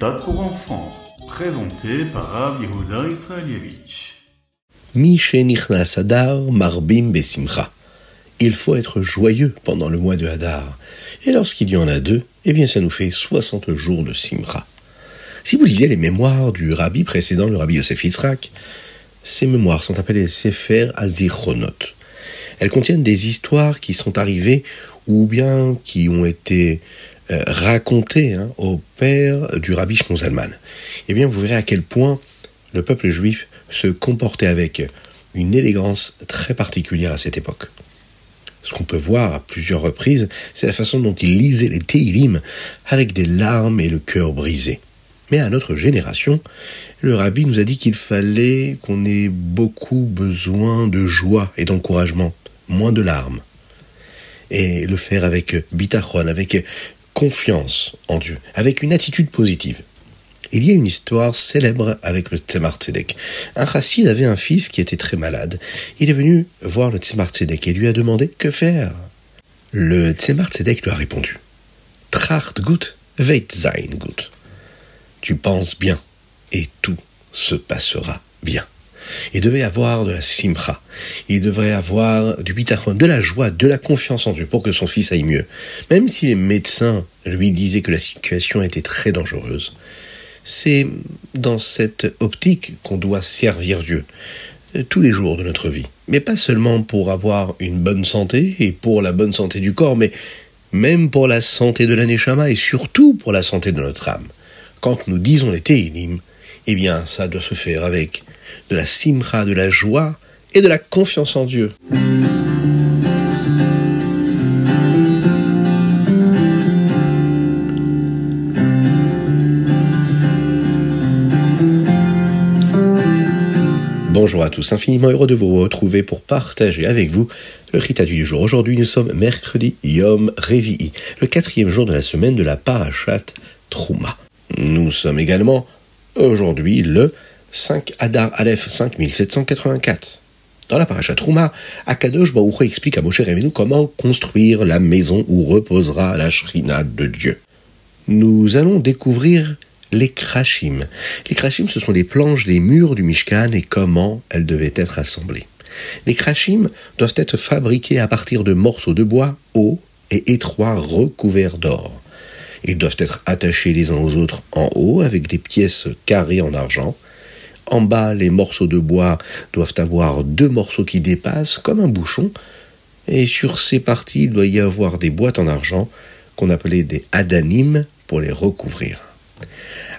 pour enfants, présenté par Rav Yehuda Israelievich. Marbim Besimcha. Il faut être joyeux pendant le mois de Hadar. Et lorsqu'il y en a deux, eh bien ça nous fait 60 jours de Simcha. Si vous lisez les mémoires du rabbi précédent, le rabbi Yosef Yitzhak, ces mémoires sont appelées Sefer Azichronot. Elles contiennent des histoires qui sont arrivées ou bien qui ont été euh, racontées hein, au père du rabbi Shmuzalman. Eh bien, vous verrez à quel point le peuple juif se comportait avec une élégance très particulière à cette époque. Ce qu'on peut voir à plusieurs reprises, c'est la façon dont il lisait les Teilim avec des larmes et le cœur brisé. Mais à notre génération, le rabbi nous a dit qu'il fallait qu'on ait beaucoup besoin de joie et d'encouragement, moins de larmes. Et le faire avec bitachon, avec confiance en Dieu, avec une attitude positive. Il y a une histoire célèbre avec le Tzemar Tzedek. Un chassid avait un fils qui était très malade. Il est venu voir le Tzemar Tzedek et lui a demandé que faire? Le Tzemar Tzedek lui a répondu Tracht gut, weit sein gut. Tu penses bien et tout se passera bien. Il devait avoir de la simcha, il devrait avoir du bitachon, de la joie, de la confiance en Dieu pour que son fils aille mieux. Même si les médecins lui disaient que la situation était très dangereuse, c'est dans cette optique qu'on doit servir Dieu euh, tous les jours de notre vie. Mais pas seulement pour avoir une bonne santé et pour la bonne santé du corps, mais même pour la santé de l'aneshama et surtout pour la santé de notre âme. Quand nous disons les Teilim, eh bien, ça doit se faire avec de la simra, de la joie et de la confiance en Dieu. Bonjour à tous, infiniment heureux de vous retrouver pour partager avec vous le Rita du jour. Aujourd'hui, nous sommes mercredi Yom Revi'i, le quatrième jour de la semaine de la Parashat Trouma. Nous sommes également aujourd'hui le 5 Adar Aleph 5784. Dans la Parashat Trouma, Akadosh Baruch explique à Moshe Rabbeinu comment construire la maison où reposera la Shrina de Dieu. Nous allons découvrir les krachim. Les krachim, ce sont les planches des murs du Mishkan et comment elles devaient être assemblées. Les krachim doivent être fabriqués à partir de morceaux de bois hauts et étroits recouverts d'or. Ils doivent être attachés les uns aux autres en haut avec des pièces carrées en argent. En bas, les morceaux de bois doivent avoir deux morceaux qui dépassent comme un bouchon. Et sur ces parties, il doit y avoir des boîtes en argent qu'on appelait des adanim pour les recouvrir.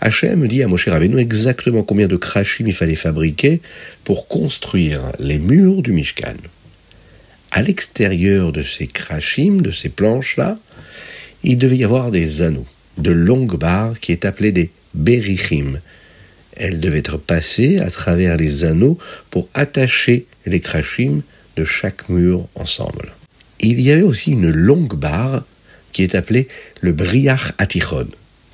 Hachem dit à Moshe Rabbeinu exactement combien de krachim il fallait fabriquer pour construire les murs du Mishkan. À l'extérieur de ces krachim, de ces planches-là, il devait y avoir des anneaux, de longues barres qui est appelées des berichim. Elles devaient être passées à travers les anneaux pour attacher les krachim de chaque mur ensemble. Il y avait aussi une longue barre qui est appelée le briach atichon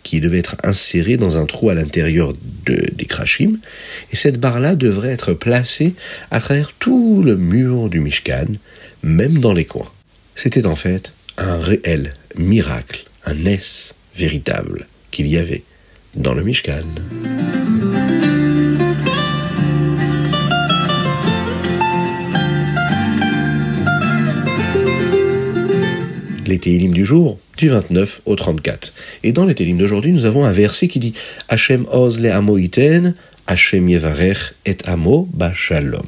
qui devait être insérée dans un trou à l'intérieur de, des krachim, et cette barre-là devrait être placée à travers tout le mur du Mishkan, même dans les coins. C'était en fait un réel miracle, un S véritable qu'il y avait dans le Mishkan. Les Télim du jour, du 29 au 34. Et dans les Télim d'aujourd'hui, nous avons un verset qui dit Hachem oz le amoiten, Hachem yevarech et amo shalom.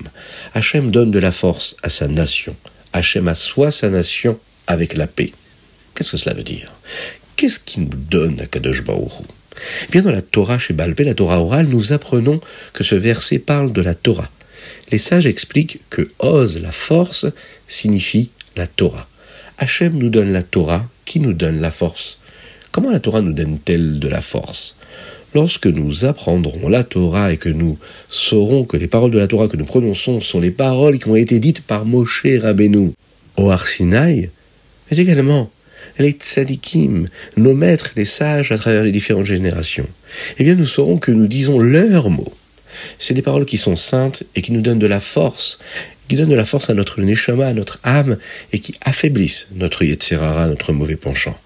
Hachem donne de la force à sa nation. Hachem assoit sa nation avec la paix. Qu'est-ce que cela veut dire? Qu'est-ce qui nous donne à Kadosh Baruch Bien dans la Torah chez Balpé, la Torah orale, nous apprenons que ce verset parle de la Torah. Les sages expliquent que Oz, la force, signifie la Torah. Hachem nous donne la Torah qui nous donne la force. Comment la Torah nous donne-t-elle de la force? Lorsque nous apprendrons la Torah et que nous saurons que les paroles de la Torah que nous prononçons sont les paroles qui ont été dites par Moshe Rabbeinu au Arsinaï, mais également les tzadikim, nos maîtres, les sages à travers les différentes générations, eh bien nous saurons que nous disons leurs mots. C'est des paroles qui sont saintes et qui nous donnent de la force qui donnent de la force à notre neshama, à notre âme, et qui affaiblissent notre yetzerara, notre mauvais penchant.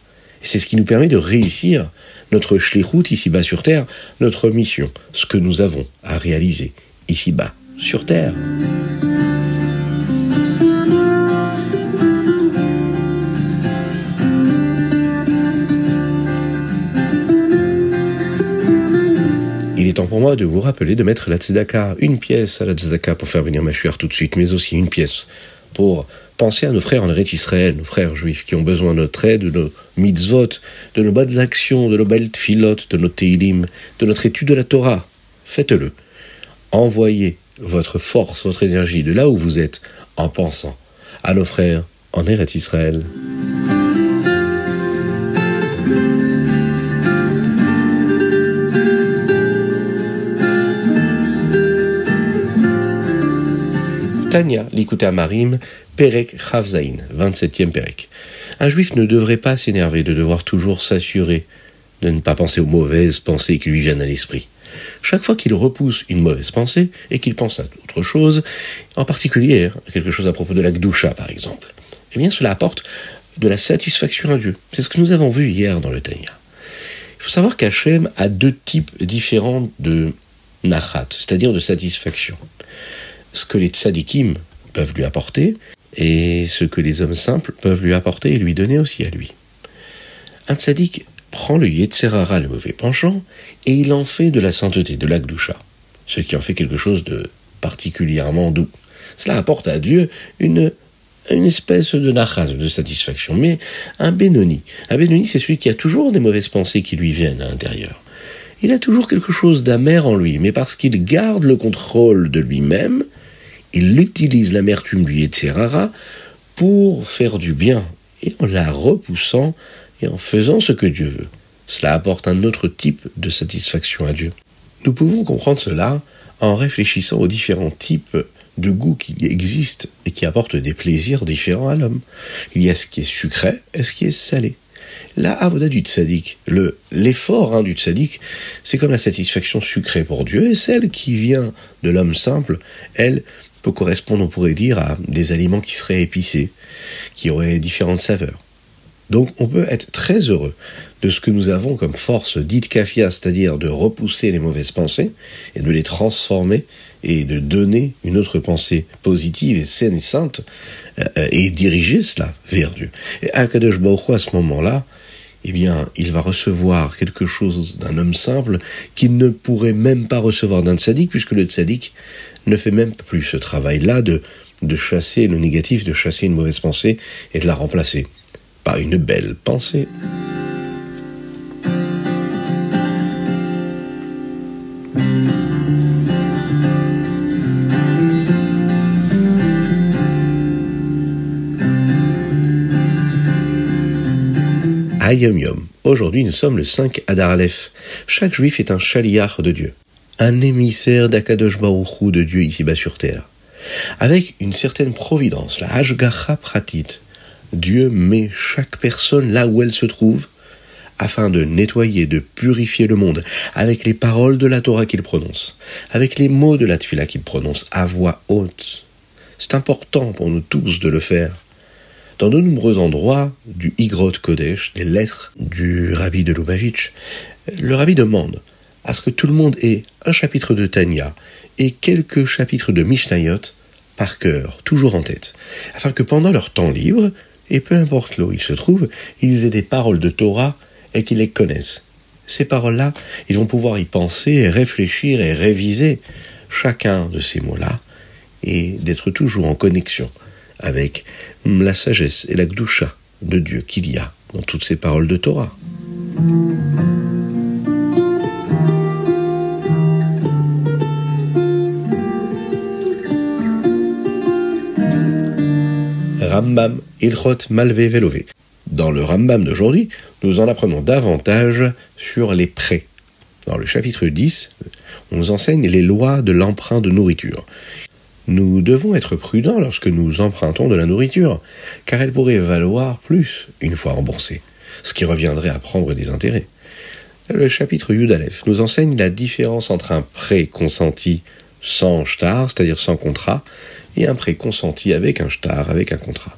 C'est ce qui nous permet de réussir notre shlichut ici-bas sur terre, notre mission, ce que nous avons à réaliser ici-bas sur terre. Pour moi de vous rappeler de mettre la tzedaka, une pièce à la tzedaka pour faire venir ma chère tout de suite, mais aussi une pièce pour penser à nos frères en Eretz Israël, nos frères juifs qui ont besoin de notre aide, de nos mitzvot, de nos bonnes actions, de nos belles tfilot, de nos teilim, de notre étude de la Torah. Faites-le. Envoyez votre force, votre énergie de là où vous êtes en pensant à nos frères en Eretz Israël. Tania, à Marim, Perek Chavzaïn, 27e Perek. Un juif ne devrait pas s'énerver de devoir toujours s'assurer de ne pas penser aux mauvaises pensées qui lui viennent à l'esprit. Chaque fois qu'il repousse une mauvaise pensée et qu'il pense à autre chose, en particulier hein, quelque chose à propos de la Gdusha par exemple, eh bien cela apporte de la satisfaction à Dieu. C'est ce que nous avons vu hier dans le Tanya. Il faut savoir qu'Hachem a deux types différents de nachat, c'est-à-dire de satisfaction ce que les tzadikim peuvent lui apporter et ce que les hommes simples peuvent lui apporter et lui donner aussi à lui. Un tzadik prend le yetzerara, le mauvais penchant, et il en fait de la sainteté, de l'agdusha, ce qui en fait quelque chose de particulièrement doux. Cela apporte à Dieu une, une espèce de nachas, de satisfaction. Mais un Benoni, un Benoni, c'est celui qui a toujours des mauvaises pensées qui lui viennent à l'intérieur. Il a toujours quelque chose d'amer en lui, mais parce qu'il garde le contrôle de lui-même, il utilise l'amertume du Yetzerara pour faire du bien, et en la repoussant et en faisant ce que Dieu veut. Cela apporte un autre type de satisfaction à Dieu. Nous pouvons comprendre cela en réfléchissant aux différents types de goûts qui existent et qui apportent des plaisirs différents à l'homme. Il y a ce qui est sucré et ce qui est salé. La avoda du tzaddik, le, l'effort hein, du tzaddik, c'est comme la satisfaction sucrée pour Dieu, et celle qui vient de l'homme simple, elle, peut correspondre, on pourrait dire, à des aliments qui seraient épicés, qui auraient différentes saveurs. Donc on peut être très heureux de ce que nous avons comme force dite kafia, c'est-à-dire de repousser les mauvaises pensées et de les transformer et de donner une autre pensée positive et saine et sainte euh, et diriger cela vers Dieu. Et Akadosh Baruch à ce moment-là, eh bien, il va recevoir quelque chose d'un homme simple qu'il ne pourrait même pas recevoir d'un tzaddik, puisque le tzaddik ne fait même plus ce travail-là de, de chasser le négatif, de chasser une mauvaise pensée et de la remplacer par une belle pensée. Ayom Yom. Aujourd'hui, nous sommes le 5 Adar Aleph. Chaque juif est un chaliar de Dieu un émissaire d'Akadosh Baruchou de Dieu ici-bas sur terre. Avec une certaine providence, la Hashgacha Pratit, Dieu met chaque personne là où elle se trouve, afin de nettoyer, de purifier le monde, avec les paroles de la Torah qu'il prononce, avec les mots de la Tfila qu'il prononce à voix haute. C'est important pour nous tous de le faire. Dans de nombreux endroits du Igrot Kodesh, des lettres du rabbi de Lubavitch, le rabbi demande à ce que tout le monde ait un chapitre de Tanya et quelques chapitres de Mishnayot par cœur, toujours en tête, afin que pendant leur temps libre, et peu importe où ils se trouvent, ils aient des paroles de Torah et qu'ils les connaissent. Ces paroles-là, ils vont pouvoir y penser et réfléchir et réviser chacun de ces mots-là et d'être toujours en connexion avec la sagesse et la gdoucha de Dieu qu'il y a dans toutes ces paroles de Torah. Rambam Ilchot Malvé Velové. Dans le Rambam d'aujourd'hui, nous en apprenons davantage sur les prêts. Dans le chapitre 10, on nous enseigne les lois de l'emprunt de nourriture. Nous devons être prudents lorsque nous empruntons de la nourriture, car elle pourrait valoir plus une fois remboursée, ce qui reviendrait à prendre des intérêts. Le chapitre Yudalef nous enseigne la différence entre un prêt consenti sans shtar, c'est-à-dire sans contrat, et un prêt consenti avec un shtar, avec un contrat.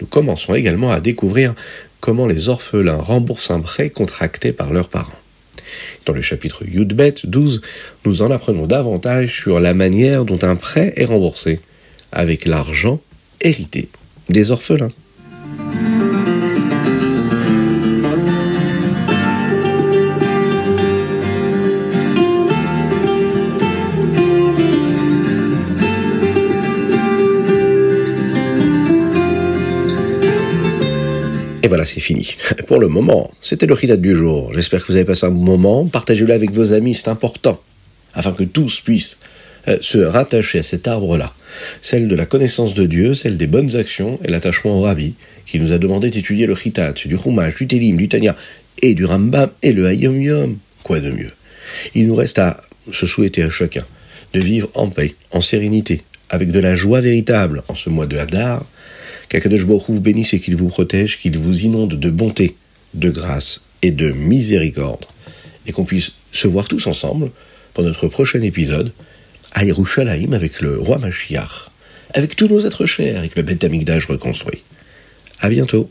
Nous commençons également à découvrir comment les orphelins remboursent un prêt contracté par leurs parents. Dans le chapitre Yudbet 12, nous en apprenons davantage sur la manière dont un prêt est remboursé, avec l'argent hérité des orphelins. Et voilà, c'est fini. Pour le moment, c'était le ritat du jour. J'espère que vous avez passé un bon moment. Partagez-le avec vos amis, c'est important. Afin que tous puissent euh, se rattacher à cet arbre-là. Celle de la connaissance de Dieu, celle des bonnes actions et l'attachement au Rabbi, qui nous a demandé d'étudier le ritat, du Chumash, du Télim, du Tanya et du Rambam et le Hayom Yom. Quoi de mieux? Il nous reste à se souhaiter à chacun de vivre en paix, en sérénité, avec de la joie véritable en ce mois de Hadar, Qu'Akadosh Baruch vous bénisse et qu'il vous protège, qu'il vous inonde de bonté, de grâce et de miséricorde, et qu'on puisse se voir tous ensemble pour notre prochain épisode à Yerushalayim avec le roi Mashiach, avec tous nos êtres chers, avec le Beth reconstruit. À bientôt.